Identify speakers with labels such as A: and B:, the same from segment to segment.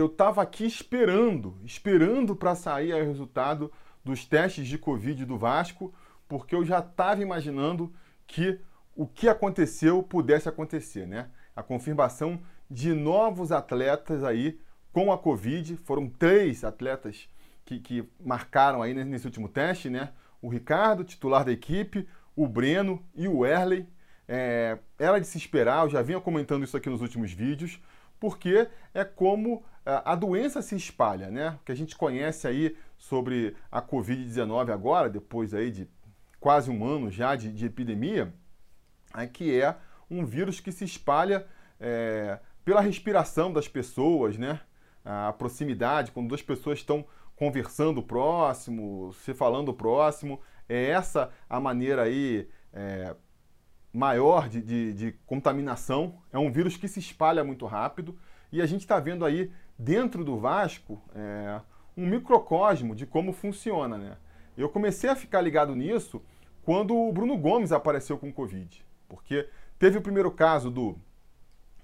A: eu estava aqui esperando, esperando para sair o resultado dos testes de Covid do Vasco, porque eu já estava imaginando que o que aconteceu pudesse acontecer, né? A confirmação de novos atletas aí com a Covid, foram três atletas que, que marcaram aí nesse último teste, né? O Ricardo, titular da equipe, o Breno e o Erley. É, era de se esperar, eu já vinha comentando isso aqui nos últimos vídeos, porque é como a doença se espalha, né? O que a gente conhece aí sobre a Covid-19 agora, depois aí de quase um ano já de, de epidemia, é que é um vírus que se espalha é, pela respiração das pessoas, né? A proximidade, quando duas pessoas estão conversando próximo, se falando próximo, é essa a maneira aí é, maior de, de, de contaminação. É um vírus que se espalha muito rápido e a gente está vendo aí dentro do Vasco é, um microcosmo de como funciona, né? Eu comecei a ficar ligado nisso quando o Bruno Gomes apareceu com Covid, porque teve o primeiro caso do,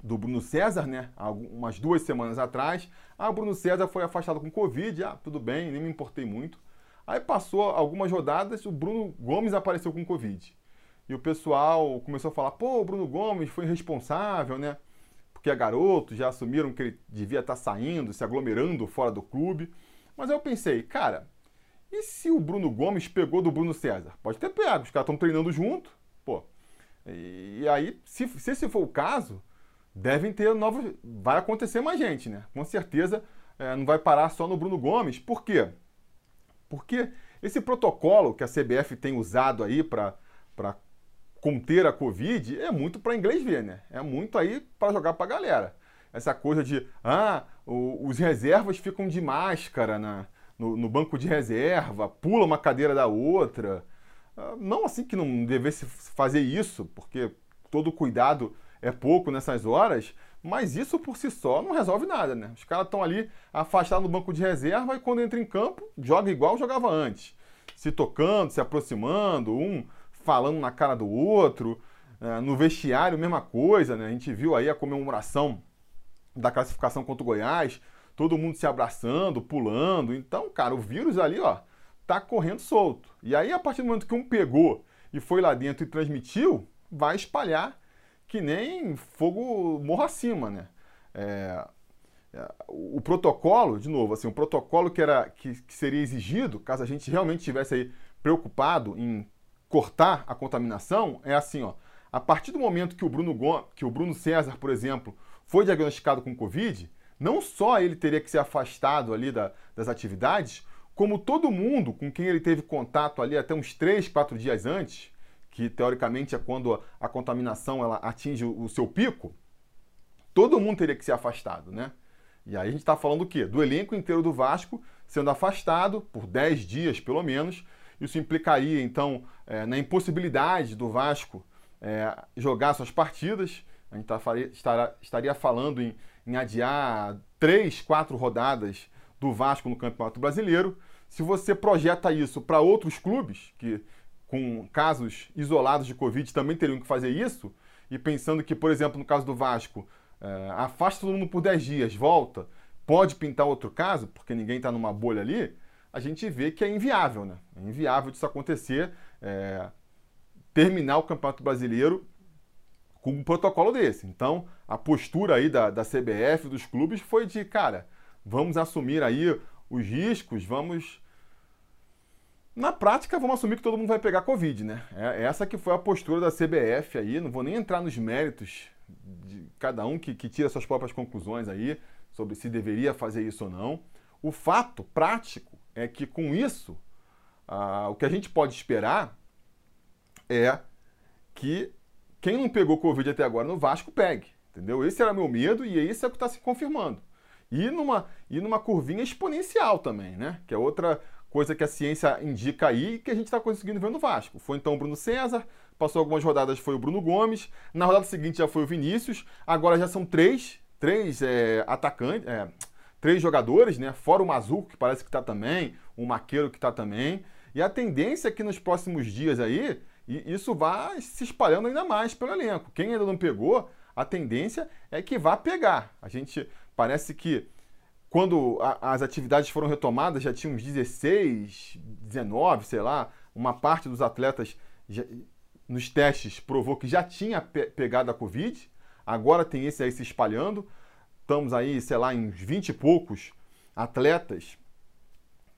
A: do Bruno César, né? Umas duas semanas atrás. Ah, o Bruno César foi afastado com Covid, ah, tudo bem, nem me importei muito. Aí passou algumas rodadas, o Bruno Gomes apareceu com Covid. E o pessoal começou a falar, pô, o Bruno Gomes foi irresponsável, né? Porque é garoto, já assumiram que ele devia estar saindo, se aglomerando fora do clube. Mas eu pensei, cara, e se o Bruno Gomes pegou do Bruno César? Pode ter pego, os caras estão treinando junto, pô. E aí, se, se esse for o caso, devem ter novos. Vai acontecer mais gente, né? Com certeza é, não vai parar só no Bruno Gomes. Por quê? Porque esse protocolo que a CBF tem usado aí para conter a Covid é muito para inglês ver, né? É muito aí para jogar para a galera. Essa coisa de, ah, o, os reservas ficam de máscara na, no, no, banco de reserva, pula uma cadeira da outra. Ah, não assim que não devesse fazer isso, porque todo cuidado é pouco nessas horas, mas isso por si só não resolve nada, né? Os caras estão ali afastados no banco de reserva e quando entra em campo, joga igual jogava antes. Se tocando, se aproximando, um falando na cara do outro. É, no vestiário, mesma coisa, né? A gente viu aí a comemoração da classificação contra o Goiás, todo mundo se abraçando, pulando. Então, cara, o vírus ali, ó, tá correndo solto. E aí, a partir do momento que um pegou e foi lá dentro e transmitiu, vai espalhar que nem fogo morro acima, né? É, é, o protocolo, de novo, assim, o protocolo que, era, que, que seria exigido, caso a gente realmente estivesse aí preocupado em cortar a contaminação, é assim, ó. A partir do momento que o Bruno, que o Bruno César, por exemplo, foi diagnosticado com Covid, não só ele teria que ser afastado ali da, das atividades, como todo mundo com quem ele teve contato ali até uns 3, 4 dias antes, que teoricamente é quando a contaminação ela atinge o seu pico, todo mundo teria que ser afastado, né? E aí a gente está falando o quê? Do elenco inteiro do Vasco sendo afastado por 10 dias, pelo menos. Isso implicaria, então, é, na impossibilidade do Vasco é, jogar suas partidas. A gente tá, estará, estaria falando em, em adiar três, quatro rodadas do Vasco no Campeonato Brasileiro. Se você projeta isso para outros clubes, que com casos isolados de Covid também teriam que fazer isso, e pensando que, por exemplo, no caso do Vasco, é, afasta todo mundo por 10 dias, volta, pode pintar outro caso, porque ninguém está numa bolha ali, a gente vê que é inviável, né? É inviável disso acontecer, é, terminar o Campeonato Brasileiro com um protocolo desse. Então, a postura aí da, da CBF, dos clubes, foi de, cara, vamos assumir aí os riscos, vamos na prática, vamos assumir que todo mundo vai pegar Covid, né? É essa que foi a postura da CBF aí. Não vou nem entrar nos méritos de cada um que, que tira suas próprias conclusões aí sobre se deveria fazer isso ou não. O fato prático é que com isso, ah, o que a gente pode esperar é que quem não pegou Covid até agora no Vasco pegue. Entendeu? Esse era meu medo e esse é o que está se confirmando. E numa, e numa curvinha exponencial também, né? Que é outra, coisa que a ciência indica aí e que a gente está conseguindo ver no Vasco. Foi então o Bruno César, passou algumas rodadas, foi o Bruno Gomes, na rodada seguinte já foi o Vinícius, agora já são três, três é, atacantes, é, três jogadores, né? Fora o Mazuco, que parece que está também, o Maqueiro que está também. E a tendência é que nos próximos dias aí, isso vá se espalhando ainda mais pelo elenco. Quem ainda não pegou, a tendência é que vá pegar. A gente parece que quando a, as atividades foram retomadas, já tinha uns 16, 19, sei lá, uma parte dos atletas já, nos testes provou que já tinha pe pegado a Covid, agora tem esse aí se espalhando. Estamos aí, sei lá, em 20 e poucos atletas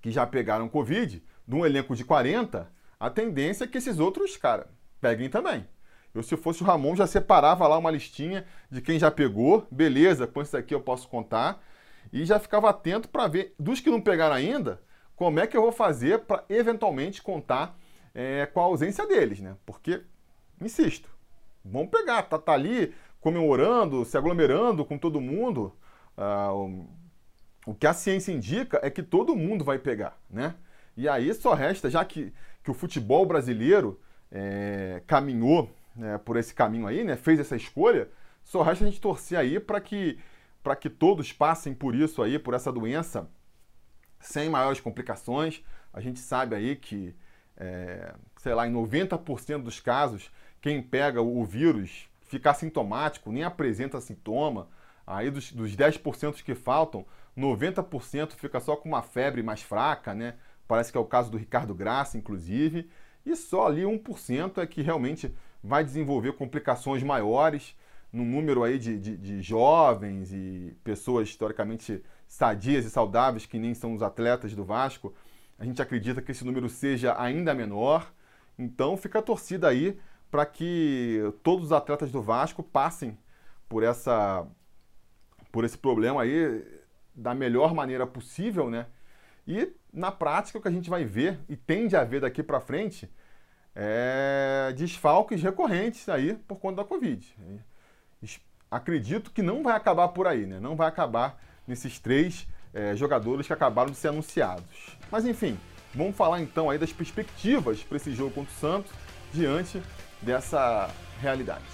A: que já pegaram Covid, de um elenco de 40, a tendência é que esses outros, cara, peguem também. Eu, se fosse o Ramon, já separava lá uma listinha de quem já pegou, beleza, com isso aqui eu posso contar, e já ficava atento para ver, dos que não pegaram ainda, como é que eu vou fazer para eventualmente contar é, com a ausência deles, né? Porque, insisto, vamos pegar, tá, tá ali comemorando, se aglomerando com todo mundo. Ah, o, o que a ciência indica é que todo mundo vai pegar, né? E aí só resta, já que, que o futebol brasileiro é, caminhou né, por esse caminho aí, né, fez essa escolha, só resta a gente torcer aí para que, que todos passem por isso aí, por essa doença, sem maiores complicações. A gente sabe aí que, é, sei lá, em 90% dos casos, quem pega o vírus fica assintomático, nem apresenta sintoma. Aí dos, dos 10% que faltam, 90% fica só com uma febre mais fraca, né? Parece que é o caso do Ricardo Graça, inclusive. E só ali 1% é que realmente vai desenvolver complicações maiores no número aí de, de, de, jovens e pessoas historicamente sadias e saudáveis, que nem são os atletas do Vasco. A gente acredita que esse número seja ainda menor. Então fica a torcida aí para que todos os atletas do Vasco passem por essa por esse problema aí da melhor maneira possível, né? E na prática o que a gente vai ver e tende a ver daqui para frente é desfalques recorrentes aí por conta da Covid. Acredito que não vai acabar por aí, né? Não vai acabar nesses três é, jogadores que acabaram de ser anunciados. Mas enfim, vamos falar então aí das perspectivas para esse jogo contra o Santos diante dessa realidade.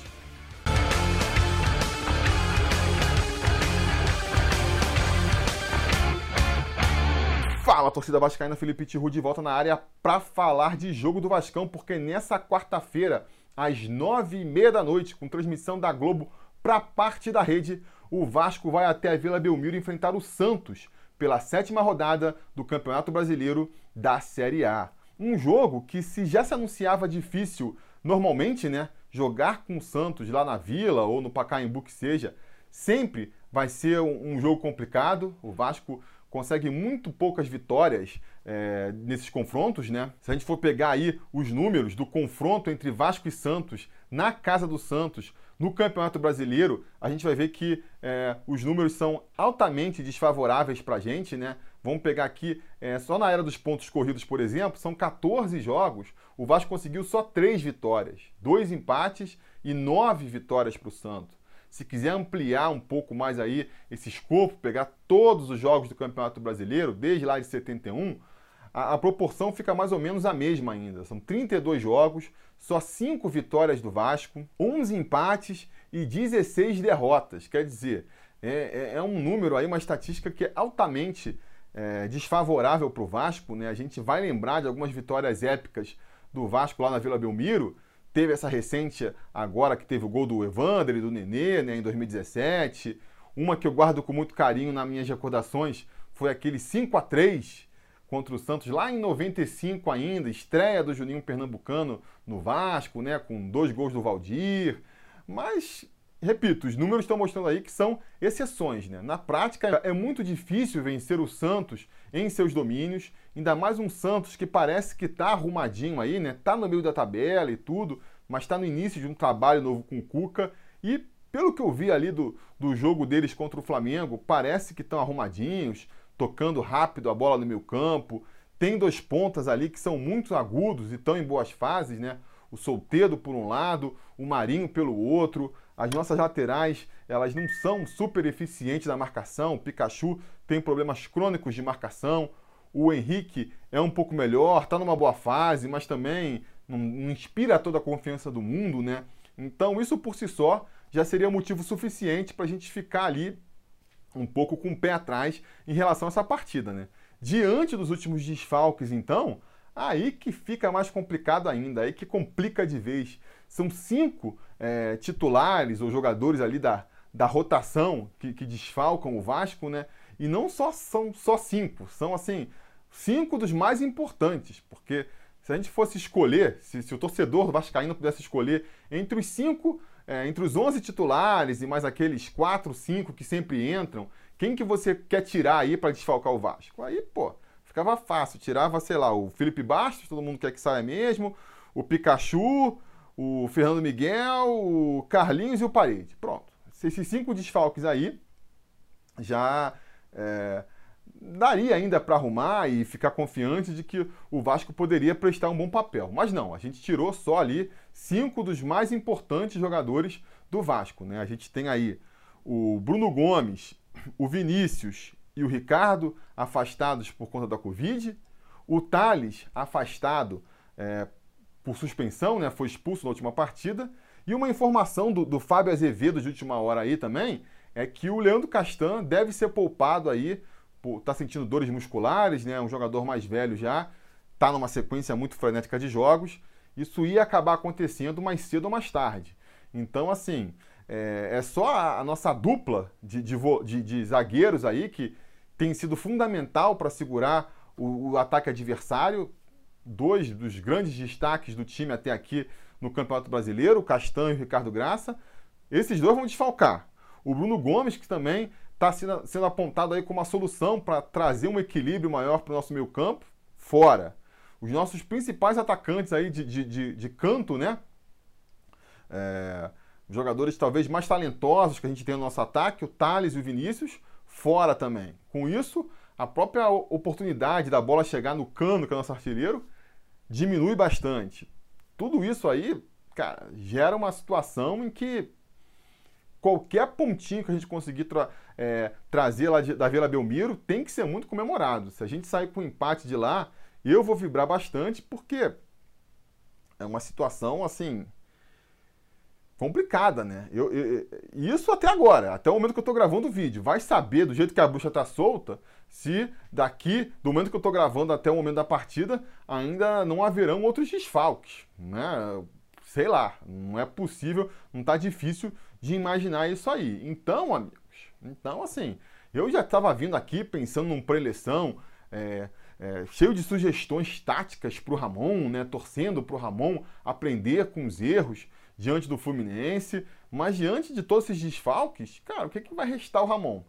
A: Fala, torcida vascaína, Felipe Tiru de volta na área para falar de jogo do Vascão, porque nessa quarta-feira, às nove e meia da noite, com transmissão da Globo para parte da rede, o Vasco vai até a Vila Belmiro enfrentar o Santos pela sétima rodada do Campeonato Brasileiro da Série A. Um jogo que, se já se anunciava difícil Normalmente, né, jogar com o Santos lá na Vila ou no Pacaembu que seja, sempre vai ser um, jogo complicado. O Vasco consegue muito poucas vitórias é, nesses confrontos, né? Se a gente for pegar aí os números do confronto entre Vasco e Santos na casa do Santos no Campeonato Brasileiro, a gente vai ver que é, os números são altamente desfavoráveis para a gente, né? Vamos pegar aqui, é, só na era dos pontos corridos, por exemplo, são 14 jogos. O Vasco conseguiu só 3 vitórias, 2 empates e 9 vitórias para o Santos. Se quiser ampliar um pouco mais aí esse escopo, pegar todos os jogos do Campeonato Brasileiro, desde lá de 71, a, a proporção fica mais ou menos a mesma ainda. São 32 jogos, só 5 vitórias do Vasco, 11 empates e 16 derrotas. Quer dizer, é, é, é um número aí, uma estatística que é altamente é, desfavorável para o Vasco, né? A gente vai lembrar de algumas vitórias épicas do Vasco lá na Vila Belmiro. Teve essa recente agora que teve o gol do Evander e do Nenê, né, em 2017. Uma que eu guardo com muito carinho nas minhas recordações foi aquele 5 a 3 contra o Santos lá em 95 ainda, estreia do Juninho Pernambucano no Vasco, né, com dois gols do Valdir. Mas repito, os números estão mostrando aí que são exceções. Né? Na prática, é muito difícil vencer o Santos em seus domínios, ainda mais um Santos que parece que está arrumadinho aí, né? Tá no meio da tabela e tudo, mas está no início de um trabalho novo com o Cuca e pelo que eu vi ali do, do jogo deles contra o Flamengo, parece que estão arrumadinhos, tocando rápido a bola no meio campo. Tem dois pontas ali que são muito agudos e estão em boas fases, né? O Solteiro por um lado, o Marinho pelo outro. As nossas laterais, elas não são super eficientes na marcação. O Pikachu tem problemas crônicos de marcação. O Henrique é um pouco melhor, está numa boa fase, mas também não, não inspira toda a confiança do mundo, né? Então, isso por si só já seria motivo suficiente para a gente ficar ali um pouco com o pé atrás em relação a essa partida, né? Diante dos últimos desfalques, então, aí que fica mais complicado ainda, aí que complica de vez. São cinco é, titulares ou jogadores ali da, da rotação que, que, desfalcam o Vasco, né? E não só são só cinco, são assim, cinco dos mais importantes, porque se a gente fosse escolher, se, se o torcedor vascaíno pudesse escolher entre os cinco, é, entre os 11 titulares e mais aqueles quatro, cinco que sempre entram, quem que você quer tirar aí para desfalcar o Vasco? Aí, pô, ficava fácil. Tirava, sei lá, o Felipe Bastos, todo mundo quer que saia mesmo, o Pikachu, o Fernando Miguel, o Carlinhos e o Parede. Pronto. Esses cinco desfalques aí já é, daria ainda para arrumar e ficar confiante de que o Vasco poderia prestar um bom papel. Mas não, a gente tirou só ali cinco dos mais importantes jogadores do Vasco. Né? A gente tem aí o Bruno Gomes, o Vinícius e o Ricardo afastados por conta da Covid, o Thales afastado é, por suspensão, né, foi expulso na última partida, e uma informação do, do Fábio Azevedo de última hora aí também é que o Leandro Castan deve ser poupado aí, está sentindo dores musculares, né, um jogador mais velho já, está numa sequência muito frenética de jogos, isso ia acabar acontecendo mais cedo ou mais tarde. Então, assim, é, é só a, a, nossa dupla de, de, de, de, zagueiros aí que tem sido fundamental para segurar o, o, ataque adversário. Dois dos grandes destaques do time até aqui no Campeonato Brasileiro, o Castanho e o Ricardo Graça. Esses dois vão desfalcar. O Bruno Gomes, que também está sendo, sendo, apontado aí como uma solução para trazer um equilíbrio maior para o nosso meio campo, fora. Os nossos principais atacantes aí de, de, de, de canto, né? É, jogadores talvez mais talentosos que a gente tem no nosso ataque, o Thales e o Vinícius, fora também. Com isso, a própria oportunidade da bola chegar no cano, que é o nosso artilheiro, diminui bastante. Tudo isso aí, cara, gera uma situação em que qualquer pontinho que a gente conseguir tra é, trazer lá de, da Vila Belmiro tem que ser muito comemorado. Se a gente sair com um empate de lá, eu vou vibrar bastante, porque é uma situação assim complicada, né? Eu, eu, isso até agora, até o momento que eu estou gravando o vídeo. Vai saber, do jeito que a bruxa está solta, se daqui, do momento que eu estou gravando até o momento da partida, ainda não haverão outros desfalques, né? Sei lá, não é possível, não está difícil de imaginar isso aí. Então, amigos, então assim, eu já estava vindo aqui pensando num pré-eleição, é, é, cheio de sugestões táticas para o Ramon, né? Torcendo para o Ramon aprender com os erros diante do Fluminense, mas diante de todos esses desfalques, cara, o que, que vai restar o Ramon?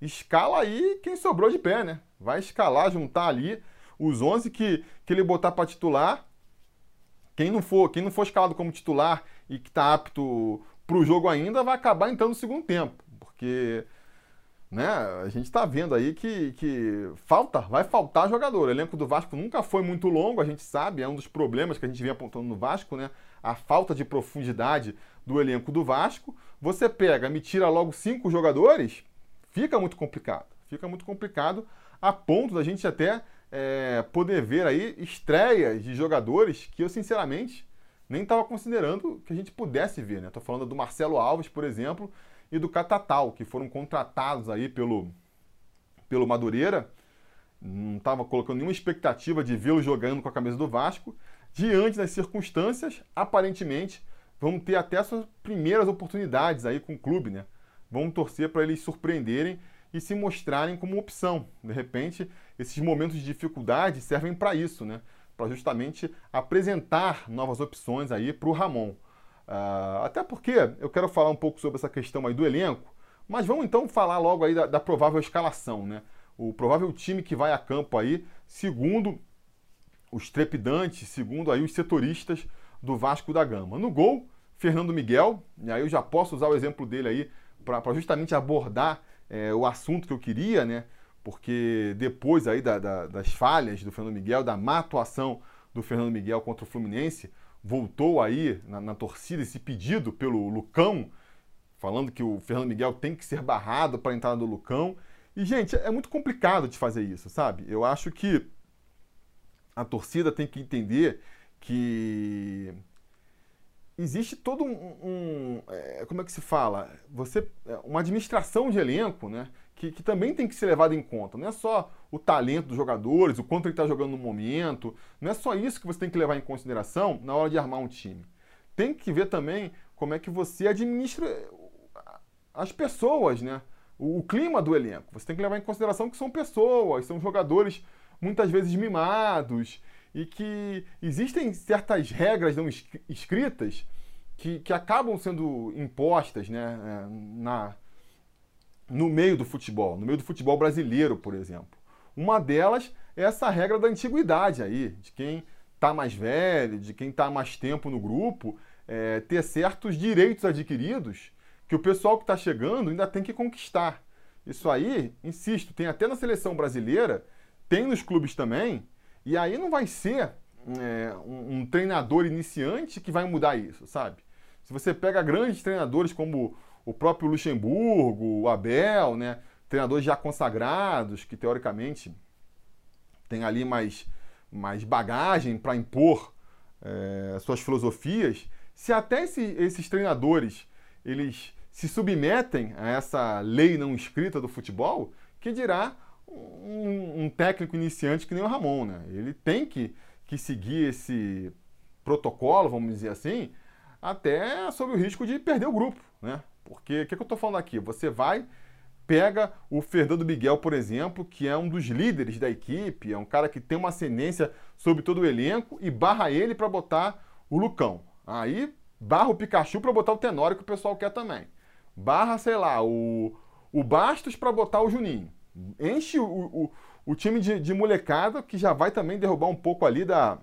A: Escala aí quem sobrou de pé, né? Vai escalar, juntar ali os 11 que, que ele botar para titular. Quem não for, quem não for escalado como titular e que está apto para o jogo ainda, vai acabar entrando no segundo tempo, porque né, a gente está vendo aí que, que falta, vai faltar jogador. O elenco do Vasco nunca foi muito longo, a gente sabe, é um dos problemas que a gente vem apontando no Vasco, né? A falta de profundidade do elenco do Vasco, você pega, me tira logo cinco jogadores, fica muito complicado. Fica muito complicado a ponto da gente até é, poder ver aí estreias de jogadores que eu, sinceramente, nem estava considerando que a gente pudesse ver. Estou né? falando do Marcelo Alves, por exemplo, e do Catatal, que foram contratados aí pelo, pelo Madureira. Não estava colocando nenhuma expectativa de vê-lo jogando com a camisa do Vasco diante das circunstâncias, aparentemente, vão ter até suas primeiras oportunidades aí com o clube, né? Vamos torcer para eles surpreenderem e se mostrarem como opção. De repente, esses momentos de dificuldade servem para isso, né? Para justamente apresentar novas opções aí para o Ramon. Uh, até porque eu quero falar um pouco sobre essa questão aí do elenco, mas vamos então falar logo aí da, da provável escalação, né? O provável time que vai a campo aí, segundo os trepidantes, segundo aí os setoristas do Vasco da Gama. No gol, Fernando Miguel, e aí eu já posso usar o exemplo dele aí para justamente abordar é, o assunto que eu queria, né? Porque depois aí da, da, das falhas do Fernando Miguel, da má atuação do Fernando Miguel contra o Fluminense, voltou aí na, na torcida esse pedido pelo Lucão, falando que o Fernando Miguel tem que ser barrado para entrar no Lucão. E, gente, é muito complicado de fazer isso, sabe? Eu acho que a torcida tem que entender que existe todo um, um é, como é que se fala? Você é, uma administração de elenco né que, que, também tem que ser levado em conta. Não é só o talento dos jogadores o quanto ele está jogando no momento. Não é só isso que você tem que levar em consideração na hora de armar um time. Tem que ver também como é que você administra as pessoas né o, o clima do elenco. Você tem que levar em consideração que são pessoas, são jogadores muitas vezes mimados e que existem certas regras não escritas que, que acabam sendo impostas né, é, na, no meio do futebol, no meio do futebol brasileiro, por exemplo. Uma delas é essa regra da antiguidade aí, de quem está mais velho, de quem está mais tempo no grupo, é, ter certos direitos adquiridos que o pessoal que está chegando ainda tem que conquistar. Isso aí, insisto, tem até na seleção brasileira, tem nos clubes também, e aí não vai ser é, um, um, treinador iniciante que vai mudar isso, sabe? Se você pega grandes treinadores como o próprio Luxemburgo, o Abel, né? Treinadores já consagrados, que teoricamente têm ali mais, mais bagagem para impor é, suas filosofias, se até esse, esses treinadores eles se submetem a essa lei não escrita do futebol, que dirá um, um, técnico iniciante que nem o Ramon, né? Ele tem que, que seguir esse protocolo, vamos dizer assim, até sob o risco de perder o grupo, né? Porque o que, que eu estou falando aqui? Você vai, pega o Fernando Miguel, por exemplo, que é um dos líderes da equipe, é um cara que tem uma ascendência sobre todo o elenco, e barra ele para botar o Lucão. Aí barra o Pikachu para botar o Tenório, que o pessoal quer também. Barra, sei lá, o, o Bastos para botar o Juninho. Enche o, o, o time de, de, molecada, que já vai também derrubar um pouco ali da,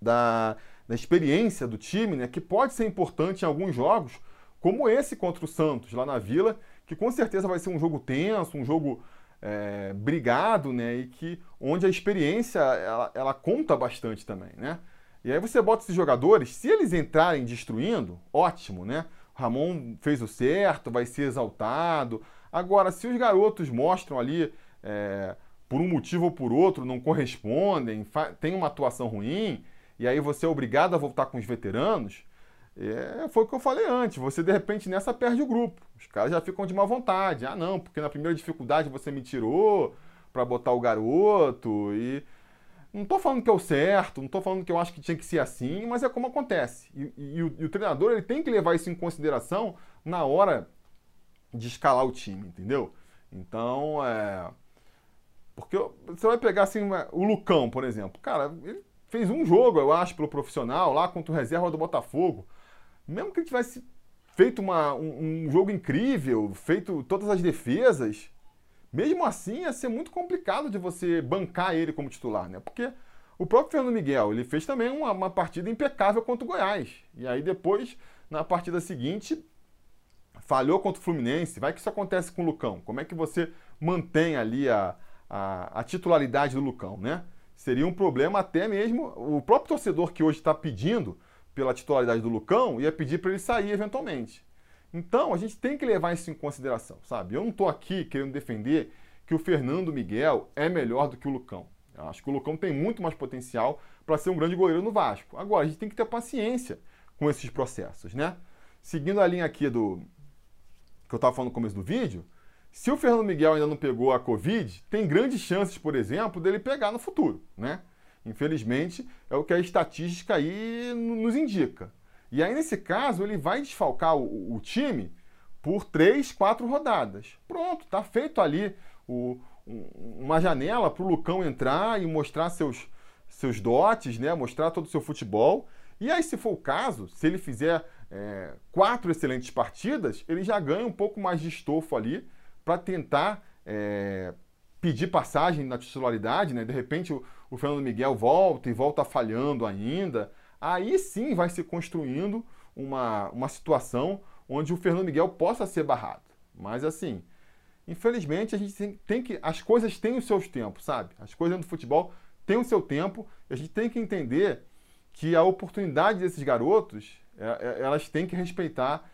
A: da, da experiência do time, né? Que pode ser importante em alguns jogos, como esse contra o Santos, lá na Vila, que com certeza vai ser um jogo tenso, um jogo é, brigado, né? E que onde a experiência ela, ela conta bastante também, né? E aí você bota esses jogadores, se eles entrarem destruindo, ótimo, né? Ramon fez o certo, vai ser exaltado. Agora, se os garotos mostram ali, é, por um motivo ou por outro, não correspondem, tem uma atuação ruim, e aí você é obrigado a voltar com os veteranos, é, foi o que eu falei antes. Você de repente nessa perde o grupo. Os caras já ficam de má vontade. Ah, não, porque na primeira dificuldade você me tirou para botar o garoto e não estou falando que é o certo, não estou falando que eu acho que tinha que ser assim, mas é como acontece. E, e, e, o, e, o, treinador ele tem que levar isso em consideração na hora de escalar o time, entendeu? Então, é. Porque você vai pegar assim, o Lucão, por exemplo. Cara, ele fez um jogo, eu acho, pelo profissional, lá contra o reserva do Botafogo. Mesmo que ele tivesse feito uma, um, um jogo incrível, feito todas as defesas, mesmo assim, ia ser muito complicado de você bancar ele como titular, né? Porque o próprio Fernando Miguel, ele fez também uma, uma partida impecável contra o Goiás. E aí depois, na partida seguinte, falhou contra o Fluminense. Vai que isso acontece com o Lucão. Como é que você mantém ali a, a, a titularidade do Lucão, né? Seria um problema até mesmo o próprio torcedor que hoje está pedindo pela titularidade do Lucão ia pedir para ele sair eventualmente. Então, a gente tem que levar isso em consideração, sabe? Eu não estou aqui querendo defender que o Fernando Miguel é melhor do que o Lucão. Eu acho que o Lucão tem muito mais potencial para ser um grande goleiro no Vasco. Agora, a gente tem que ter paciência com esses processos, né? Seguindo a linha aqui do que eu estava falando no começo do vídeo, se o Fernando Miguel ainda não pegou a Covid, tem grandes chances, por exemplo, dele pegar no futuro, né? Infelizmente, é o que a estatística aí nos indica. E aí, nesse caso, ele vai desfalcar o, o time por três, quatro rodadas. Pronto, está feito ali o, um, uma janela para o Lucão entrar e mostrar seus, seus dotes, né? mostrar todo o seu futebol. E aí, se for o caso, se ele fizer é, quatro excelentes partidas, ele já ganha um pouco mais de estofo ali para tentar é, pedir passagem na titularidade. Né? De repente, o, o Fernando Miguel volta e volta falhando ainda aí sim vai se construindo uma, uma situação onde o Fernando Miguel possa ser barrado. Mas assim, infelizmente a gente tem, tem que. As coisas têm os seus tempos, sabe? As coisas do futebol têm o seu tempo e a gente tem que entender que a oportunidade desses garotos elas têm que respeitar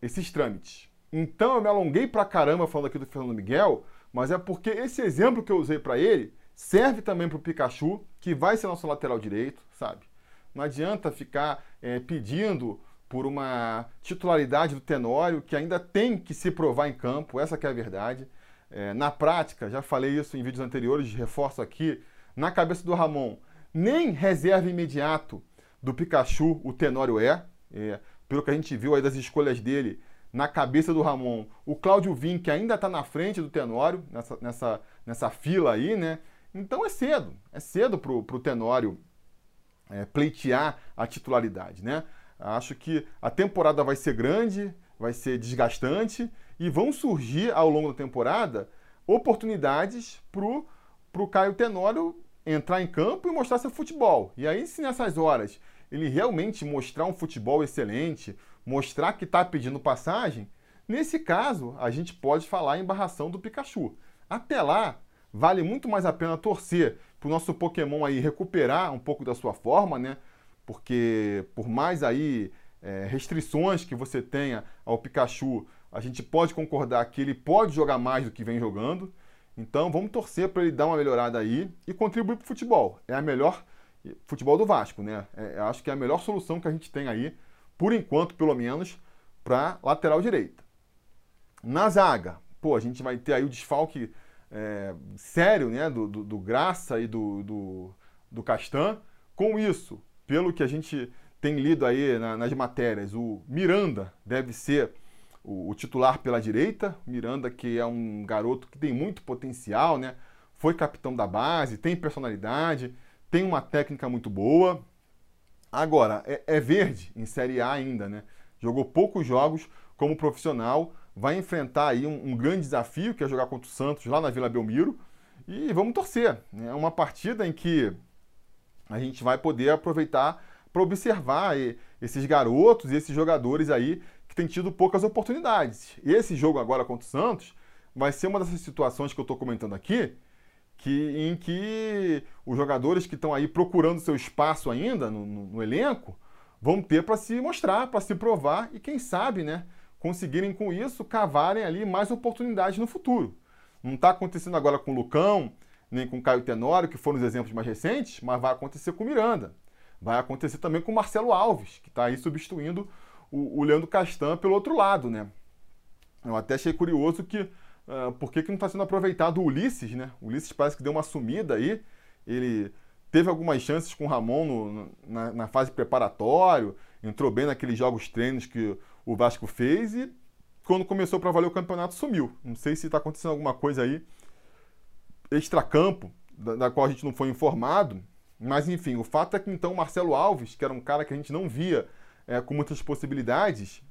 A: esses trâmites. Então eu me alonguei pra caramba falando aqui do Fernando Miguel, mas é porque esse exemplo que eu usei para ele serve também para o Pikachu, que vai ser nosso lateral direito, sabe? Não adianta ficar é, pedindo por uma titularidade do Tenório que ainda tem que se provar em campo, essa é a verdade. É, na prática, já falei isso em vídeos anteriores, reforço aqui, na cabeça do Ramon, nem reserva imediato do Pikachu o Tenório é, é pelo que a gente viu aí das escolhas dele, na cabeça do Ramon o Cláudio Vim, que ainda está na frente do Tenório, nessa, nessa, nessa fila aí, né? Então é cedo, é cedo para o Tenório é, pleitear a titularidade, né? Acho que a temporada vai ser grande, vai ser desgastante e vão surgir ao longo da temporada oportunidades para o Caio Tenório entrar em campo e mostrar seu futebol. E aí, se nessas horas ele realmente mostrar um futebol excelente, mostrar que está pedindo passagem, nesse caso a gente pode falar em barração do Pikachu. Até lá, vale muito mais a pena torcer para o nosso Pokémon aí recuperar um pouco da sua forma, né? Porque por mais aí é, restrições que você tenha ao Pikachu, a gente pode concordar que ele pode jogar mais do que vem jogando. Então vamos torcer para ele dar uma melhorada aí e contribuir para o futebol. É a melhor futebol do Vasco, né? É, acho que é a melhor solução que a gente tem aí, por enquanto, pelo menos, para lateral direita. Na zaga, pô, a gente vai ter aí o desfalque é, sério, né? Do, do, do, Graça e do, do, do Castan. Com isso, pelo que a gente tem lido aí na, nas matérias, o Miranda deve ser o, o, titular pela direita. Miranda, que é um garoto que tem muito potencial, né? Foi capitão da base, tem personalidade, tem uma técnica muito boa. Agora, é, é verde em Série A ainda, né? Jogou poucos jogos como profissional, vai enfrentar aí um, um, grande desafio, que é jogar contra o Santos lá na Vila Belmiro. E vamos torcer. Né? É uma partida em que a gente vai poder aproveitar para observar esses garotos e esses jogadores aí que tem tido poucas oportunidades. Esse jogo agora contra o Santos vai ser uma dessas situações que eu estou comentando aqui, que, em que os jogadores que estão aí procurando seu espaço ainda no, no, no elenco vão ter para se mostrar, para se provar e quem sabe, né, conseguirem com isso cavarem ali mais oportunidades no futuro. Não está acontecendo agora com o Lucão, nem com o Caio Tenório, que foram os exemplos mais recentes, mas vai acontecer com o Miranda. Vai acontecer também com o Marcelo Alves, que está aí substituindo o, o Leandro Castan pelo outro lado, né? Eu até achei curioso que uh, por que, que não está sendo aproveitado o Ulisses, né? O Ulisses parece que deu uma sumida aí. Ele teve algumas chances com o Ramon no, na, na, fase preparatória, entrou bem naqueles jogos treinos que o Vasco fez e quando começou para valer o campeonato sumiu. Não sei se está acontecendo alguma coisa aí extracampo, da, da qual a gente não foi informado, mas enfim, o fato é que então o Marcelo Alves, que era um cara que a gente não via é, com muitas possibilidades,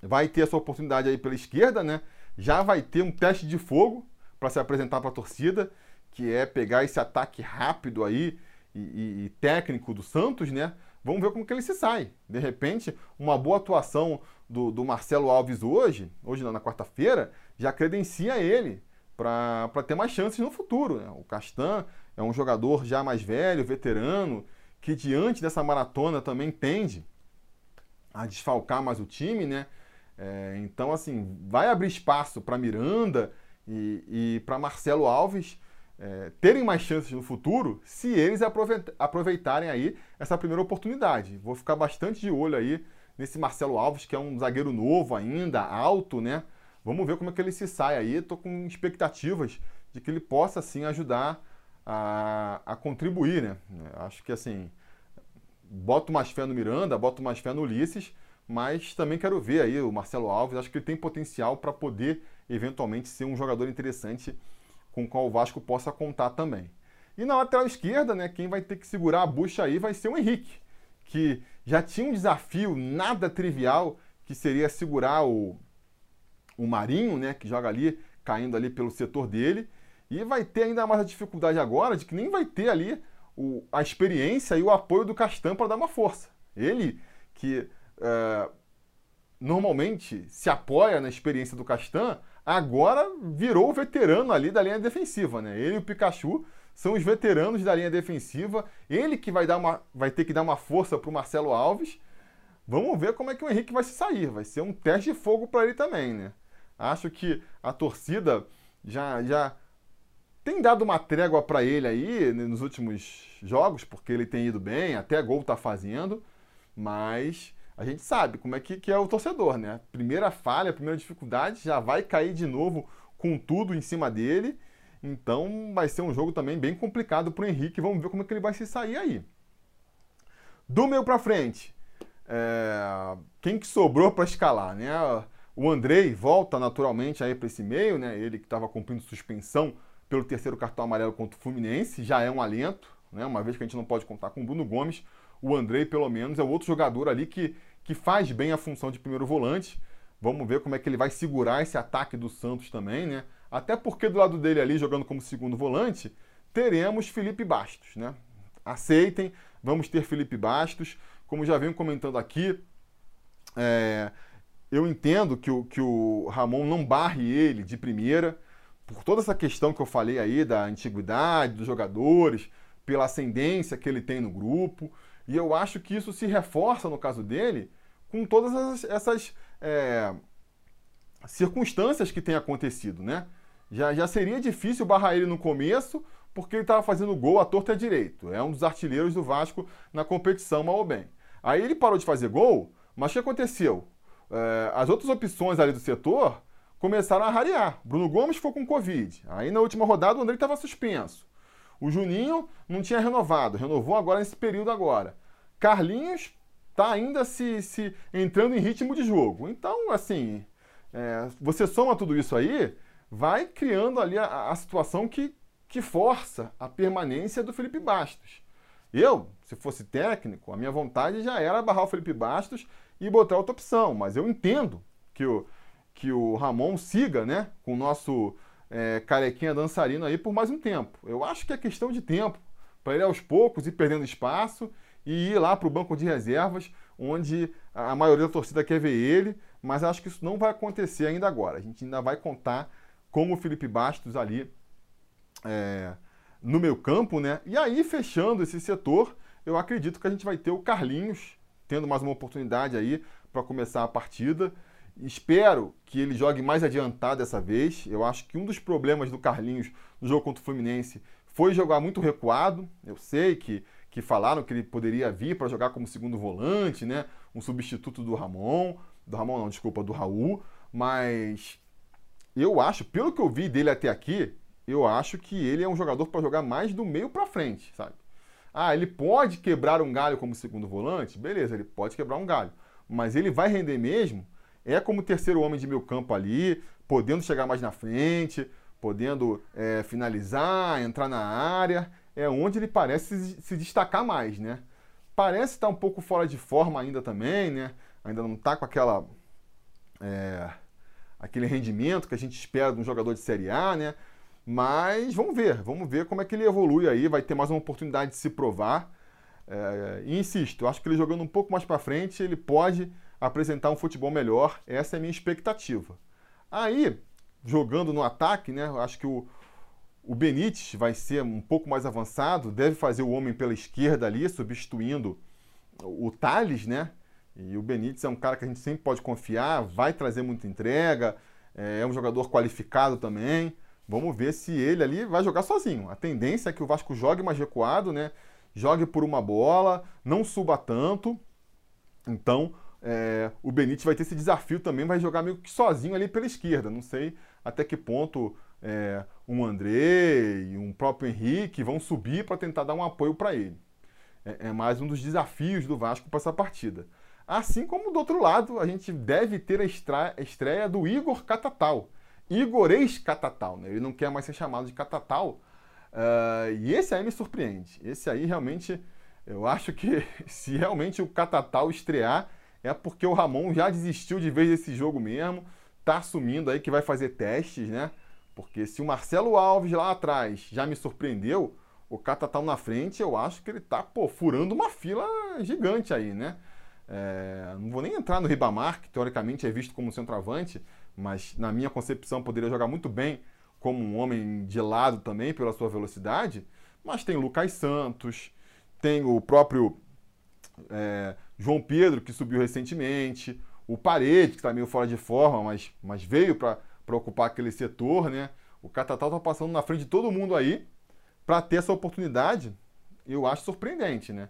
A: vai ter a sua oportunidade aí pela esquerda, né? Já vai ter um teste de fogo para se apresentar para a torcida, que é pegar esse ataque rápido aí e, e, e, técnico do Santos, né? Vamos ver como que ele se sai. De repente, uma boa atuação do, do Marcelo Alves hoje, hoje na quarta-feira, já credencia ele para ter mais chances no futuro. Né? O Castan é um jogador já mais velho, veterano, que diante dessa maratona também tende a desfalcar mais o time, né? É, então, assim, vai abrir espaço para Miranda e, e para Marcelo Alves é, terem mais chances no futuro se eles aproveitarem aí essa primeira oportunidade. Vou ficar bastante de olho aí nesse Marcelo Alves, que é um zagueiro novo ainda, alto, né? Vamos ver como é que ele se sai aí. Estou com expectativas de que ele possa, assim, ajudar a, a contribuir, né? Acho que, assim, boto mais fé no Miranda, boto mais fé no Ulisses, mas também quero ver aí o Marcelo Alves, acho que ele tem potencial para poder eventualmente ser um jogador interessante com o qual o Vasco possa contar também. E na lateral esquerda, né, quem vai ter que segurar a bucha aí vai ser o Henrique, que já tinha um desafio nada trivial, que seria segurar o, o Marinho, né, que joga ali, caindo ali pelo setor dele, e vai ter ainda mais a dificuldade agora de que nem vai ter ali o, a experiência e o apoio do Castan para dar uma força. Ele que é, normalmente se apoia na experiência do Castan, agora virou o veterano ali da linha defensiva. Né? Ele e o Pikachu são os veteranos da linha defensiva. Ele que vai, dar uma, vai ter que dar uma força para o Marcelo Alves. Vamos ver como é que o Henrique vai se sair. Vai ser um teste de fogo para ele também. Né? Acho que a torcida já, já tem dado uma trégua para ele aí né, nos últimos jogos, porque ele tem ido bem, até gol tá fazendo, mas a gente sabe como é que, que é o torcedor, né? Primeira falha, primeira dificuldade, já vai cair de novo com tudo em cima dele. Então vai ser um jogo também bem complicado para o Henrique. Vamos ver como é que ele vai se sair aí. Do meio para frente, é... quem que sobrou para escalar, né? O Andrei volta naturalmente aí para esse meio, né? Ele que estava cumprindo suspensão pelo terceiro cartão amarelo contra o Fluminense, já é um alento, né? Uma vez que a gente não pode contar com o Bruno Gomes, o Andrei, pelo menos, é outro jogador ali que, que faz bem a função de primeiro volante. Vamos ver como é que ele vai segurar esse ataque do Santos também, né? Até porque do lado dele ali, jogando como segundo volante, teremos Felipe Bastos, né? Aceitem, vamos ter Felipe Bastos. Como já venho comentando aqui, é, eu entendo que o, que o Ramon não barre ele de primeira, por toda essa questão que eu falei aí da antiguidade dos jogadores, pela ascendência que ele tem no grupo. E eu acho que isso se reforça no caso dele com todas essas, essas é, circunstâncias que têm acontecido, né? Já, já seria difícil barrar ele no começo, porque ele estava fazendo gol à torta e à direito. É um dos artilheiros do Vasco na competição, mal ou bem. Aí ele parou de fazer gol, mas o que aconteceu? É, as outras opções ali do setor começaram a rarear. Bruno Gomes ficou com Covid. Aí na última rodada o André estava suspenso. O Juninho não tinha renovado, renovou agora nesse período agora. Carlinhos está ainda se, se entrando em ritmo de jogo. Então, assim, é, você soma tudo isso aí, vai criando ali a, a situação que, que força a permanência do Felipe Bastos. Eu, se fosse técnico, a minha vontade já era barrar o Felipe Bastos e botar outra opção, mas eu entendo que o, que o Ramon siga né, com o nosso é, carequinha dançarino aí por mais um tempo. Eu acho que é questão de tempo para ele aos poucos ir perdendo espaço e ir lá para o banco de reservas, onde a maioria da torcida quer ver ele, mas acho que isso não vai acontecer ainda agora. A gente ainda vai contar com o Felipe Bastos ali é, no meio campo, né? E aí, fechando esse setor, eu acredito que a gente vai ter o Carlinhos tendo mais uma oportunidade aí para começar a partida. Espero que ele jogue mais adiantado dessa vez. Eu acho que um dos problemas do Carlinhos no jogo contra o Fluminense foi jogar muito recuado. Eu sei que, que falaram que ele poderia vir para jogar como segundo volante, né? Um substituto do Ramon. Do Ramon não, desculpa, do Raul. Mas eu acho, pelo que eu vi dele até aqui, eu acho que ele é um jogador para jogar mais do meio para frente, sabe? Ah, ele pode quebrar um galho como segundo volante? Beleza, ele pode quebrar um galho. Mas ele vai render mesmo é como terceiro homem de meio campo ali, podendo chegar mais na frente, podendo é, finalizar, entrar na área, é onde ele parece se destacar mais, né? Parece estar um pouco fora de forma ainda também, né? Ainda não está com aquela é, aquele rendimento que a gente espera de um jogador de Série A, né? Mas vamos ver, vamos ver como é que ele evolui aí, vai ter mais uma oportunidade de se provar. É, e insisto, acho que ele jogando um pouco mais para frente, ele pode apresentar um futebol melhor. Essa é a minha expectativa. Aí, jogando no ataque, né? Acho que o, o Benítez vai ser um pouco mais avançado, deve fazer o homem pela esquerda ali, substituindo o Thales, né? E o Benítez é um cara que a gente sempre pode confiar, vai trazer muita entrega, é, é um jogador qualificado também. Vamos ver se ele ali vai jogar sozinho. A tendência é que o Vasco jogue mais recuado, né? Jogue por uma bola, não suba tanto. Então, é, o Benítez vai ter esse desafio também, vai jogar meio que sozinho ali pela esquerda. Não sei até que ponto é, um André e um próprio Henrique vão subir para tentar dar um apoio para ele. É, é, mais um dos desafios do Vasco para essa partida. Assim como do outro lado, a gente deve ter a estreia, do Igor Catatal. Igor ex-Catatal, né? ele não quer mais ser chamado de Catatal. Uh, e esse aí me surpreende. Esse aí realmente, eu acho que se realmente o Catatal estrear, é porque o Ramon já desistiu de vez desse jogo mesmo, tá assumindo aí que vai fazer testes, né? Porque se o Marcelo Alves lá atrás já me surpreendeu, o Catatal na frente, eu acho que ele tá, pô, furando uma fila gigante aí, né? É, não vou nem entrar no Ribamar, que teoricamente é visto como centroavante, mas na minha concepção poderia jogar muito bem como um homem de lado também, pela sua velocidade. Mas tem o Lucas Santos, tem o próprio é, João Pedro, que subiu recentemente, o Parede, que está meio fora de forma, mas, mas veio para ocupar aquele setor, né? O Catatal está passando na frente de todo mundo aí para ter essa oportunidade. Eu acho surpreendente, né?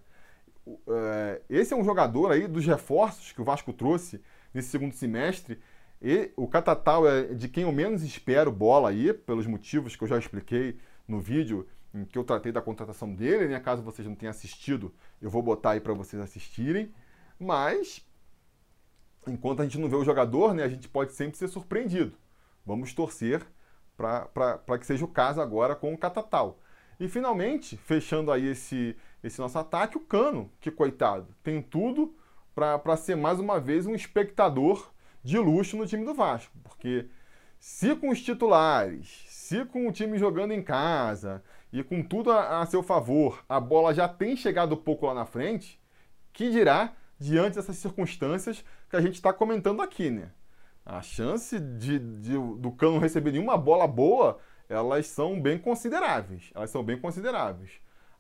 A: É, esse é um jogador aí dos reforços que o Vasco trouxe nesse segundo semestre. E o Catatal é de quem eu menos espero bola aí, pelos motivos que eu já expliquei no vídeo em que eu tratei da contratação dele, né? Caso vocês não tenham assistido, eu vou botar aí para vocês assistirem. Mas enquanto a gente não vê o jogador, né, a gente pode sempre ser surpreendido. Vamos torcer para que seja o caso agora com o Catatal. E finalmente, fechando aí esse, esse nosso ataque, o Cano, que coitado, tem tudo para ser mais uma vez um espectador de luxo no time do Vasco. Porque se com os titulares, se com o time jogando em casa e com tudo a, a seu favor, a bola já tem chegado pouco lá na frente, que dirá diante dessas circunstâncias que a gente está comentando aqui, né? A chance de, de, do Cano receber nenhuma bola boa, elas são bem consideráveis. Elas são bem consideráveis.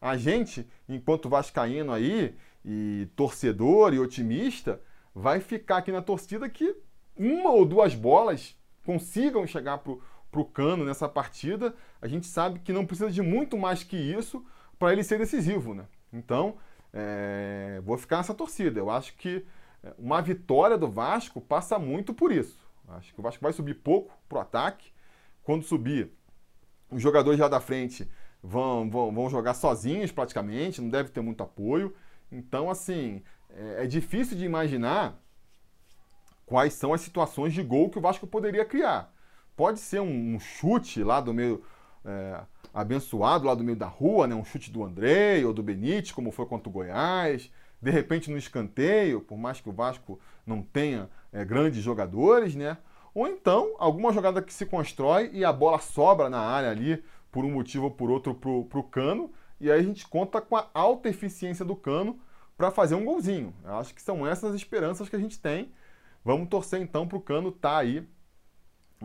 A: A gente, enquanto vascaíno aí, e torcedor e otimista, vai ficar aqui na torcida que uma ou duas bolas consigam chegar para o Cano nessa partida. A gente sabe que não precisa de muito mais que isso para ele ser decisivo, né? Então, é, vou ficar nessa torcida. Eu acho que é, uma vitória do Vasco passa muito por isso. Acho que o Vasco vai subir pouco para o ataque. Quando subir, os jogadores já da frente vão, vão, vão jogar sozinhos praticamente, não deve ter muito apoio. Então, assim, é, é difícil de imaginar quais são as situações de gol que o Vasco poderia criar. Pode ser um, um chute lá do meio. É, abençoado lá do meio da rua, né? um chute do André ou do Benítez, como foi contra o Goiás. De repente no escanteio, por mais que o Vasco não tenha é, grandes jogadores, né? Ou então alguma jogada que se constrói e a bola sobra na área ali, por um motivo ou por outro, para o cano. E aí a gente conta com a alta eficiência do cano para fazer um golzinho. Eu acho que são essas as esperanças que a gente tem. Vamos torcer então para o cano estar tá aí,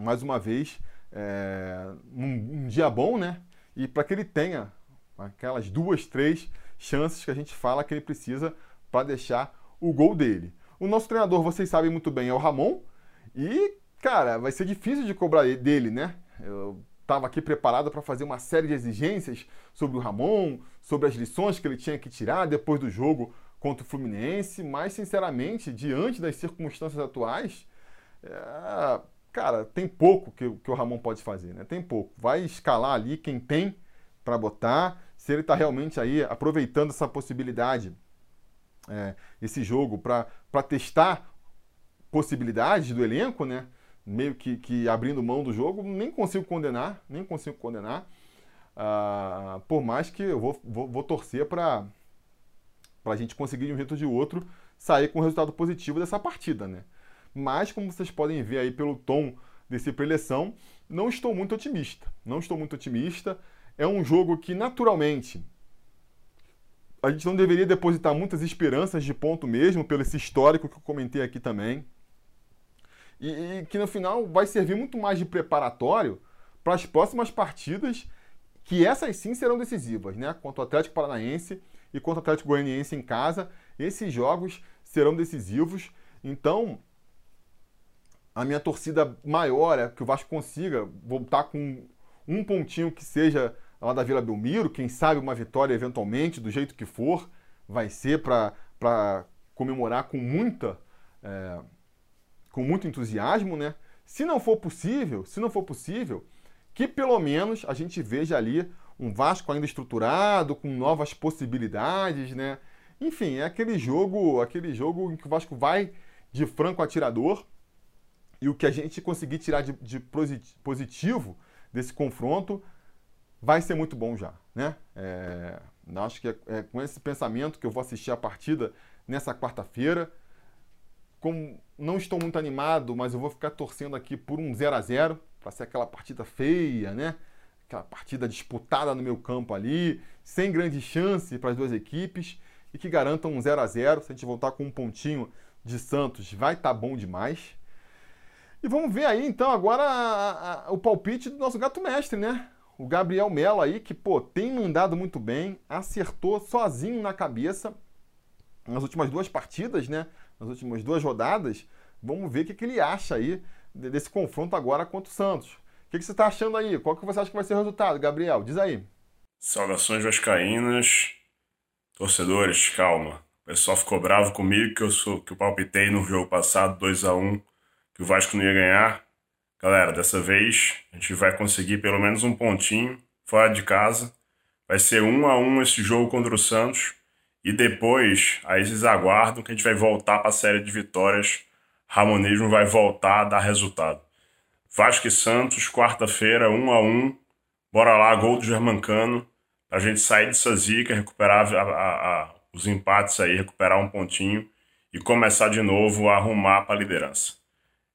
A: mais uma vez, é, um, um dia bom, né? e para que ele tenha aquelas duas, três chances que a gente fala que ele precisa para deixar o gol dele. O nosso treinador, vocês sabem muito bem, é o Ramon. E, cara, vai ser difícil de cobrar dele, né? Eu estava aqui preparado para fazer uma série de exigências sobre o Ramon, sobre as lições que ele tinha que tirar depois do jogo contra o Fluminense, mas, sinceramente, diante das circunstâncias atuais, é, cara, tem pouco que, que o Ramon pode fazer, né? Tem pouco. Vai escalar ali quem tem para botar. Se ele está realmente aí aproveitando essa possibilidade, é, esse jogo, para testar possibilidades do elenco, né? Meio que, que abrindo mão do jogo, nem consigo condenar, nem consigo condenar. Ah, por mais que eu vou, vou, vou torcer para a gente conseguir de um jeito ou de outro sair com um resultado positivo dessa partida, né? Mas como vocês podem ver aí pelo tom desse preleção, não estou muito otimista. Não estou muito otimista. É um jogo que naturalmente a gente não deveria depositar muitas esperanças de ponto mesmo, pelo esse histórico que eu comentei aqui também. E, e que no final vai servir muito mais de preparatório para as próximas partidas, que essas sim serão decisivas, né? Contra o Atlético Paranaense e contra o Atlético Goianiense em casa. Esses jogos serão decisivos. Então, a minha torcida maior é que o Vasco consiga voltar com um pontinho que seja lá da Vila Belmiro, quem sabe uma vitória eventualmente, do jeito que for, vai ser para comemorar com muita é, com muito entusiasmo, né? Se não for possível, se não for possível, que pelo menos a gente veja ali um Vasco ainda estruturado, com novas possibilidades, né? Enfim, é aquele jogo, aquele jogo em que o Vasco vai de franco atirador e o que a gente conseguir tirar de, de positivo desse confronto vai ser muito bom já, né? É, acho que é, é, com esse pensamento que eu vou assistir a partida nessa quarta-feira. Como não estou muito animado, mas eu vou ficar torcendo aqui por um 0 a 0 para ser aquela partida feia, né? Aquela partida disputada no meu campo ali, sem grande chance para as duas equipes e que garantam um 0 a 0 Se a gente voltar com um pontinho de Santos, vai estar tá bom demais. E vamos ver aí então agora a, a, o palpite do nosso gato mestre, né? O Gabriel Mello aí, que pô, tem mandado muito bem, acertou sozinho na cabeça nas últimas duas partidas, né? Nas últimas duas rodadas. Vamos ver o que, que ele acha aí desse confronto agora contra o Santos. O que, que você está achando aí? Qual que você acha que vai ser o resultado, Gabriel? Diz aí.
B: Saudações vascaínas. Torcedores, calma. O pessoal ficou bravo comigo que eu sou que eu palpitei no jogo passado 2 a 1 que o Vasco não ia ganhar. Galera, dessa vez a gente vai conseguir pelo menos um pontinho fora de casa. Vai ser um a um esse jogo contra o Santos. E depois, aí vocês aguardam que a gente vai voltar para a série de vitórias Ramonismo vai voltar a dar resultado. Vasco e Santos, quarta-feira, 1 a 1 Bora lá, gol do Germancano, pra gente sair dessa zica, recuperar a, a, a, os empates aí, recuperar um pontinho e começar de novo a arrumar para a liderança.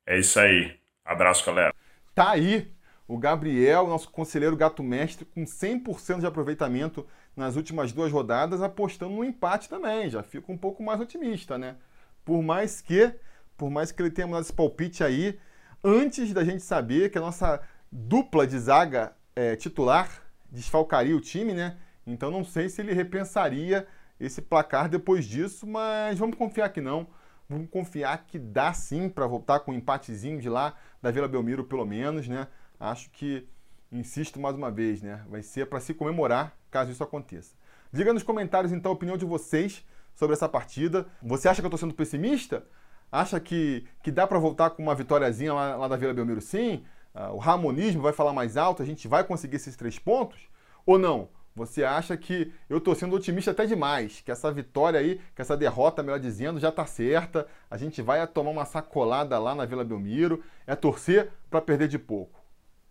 B: É isso aí. Abraço, galera.
A: Tá aí o Gabriel, nosso conselheiro gato mestre, com 100% de aproveitamento nas últimas duas rodadas, apostando no empate também. Já fico um pouco mais otimista, né? Por mais que, por mais que ele tenha mandado esse palpite aí, antes da gente saber que a nossa dupla de zaga é, titular desfalcaria o time, né? Então não sei se ele repensaria esse placar depois disso, mas vamos confiar que não. Vamos confiar que dá sim para voltar com um empatezinho de lá da Vila Belmiro, pelo menos, né? Acho que, insisto mais uma vez, né? Vai ser para se comemorar caso isso aconteça. Diga nos comentários então a opinião de vocês sobre essa partida. Você acha que eu estou sendo pessimista? Acha que, que dá para voltar com uma vitóriazinha lá, lá da Vila Belmiro sim? Uh, o ramonismo vai falar mais alto, a gente vai conseguir esses três pontos? Ou não? Você acha que eu estou sendo otimista até demais, que essa vitória aí, que essa derrota, melhor dizendo, já está certa, a gente vai tomar uma sacolada lá na Vila Belmiro, é torcer para perder de pouco.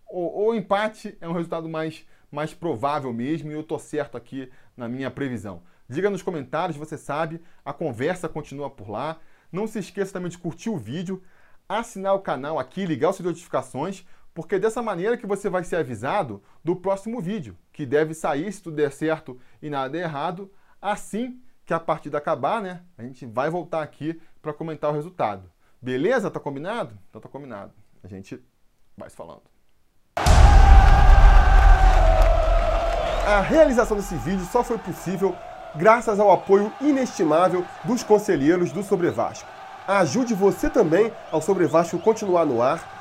A: O, o, empate é um resultado mais, mais provável mesmo e eu estou certo aqui na minha previsão. Diga nos comentários, você sabe, a conversa continua por lá. Não se esqueça também de curtir o vídeo, assinar o canal aqui, ligar as notificações, porque dessa maneira que você vai ser avisado do próximo vídeo, que deve sair se tudo der certo e nada der errado, assim que a partida acabar, né? A gente vai voltar aqui para comentar o resultado. Beleza? Tá combinado? Então tá combinado. A gente vai se falando. A realização desse vídeo só foi possível graças ao apoio inestimável dos conselheiros do Sobre Vasco. Ajude você também ao Sobre Vasco continuar no ar,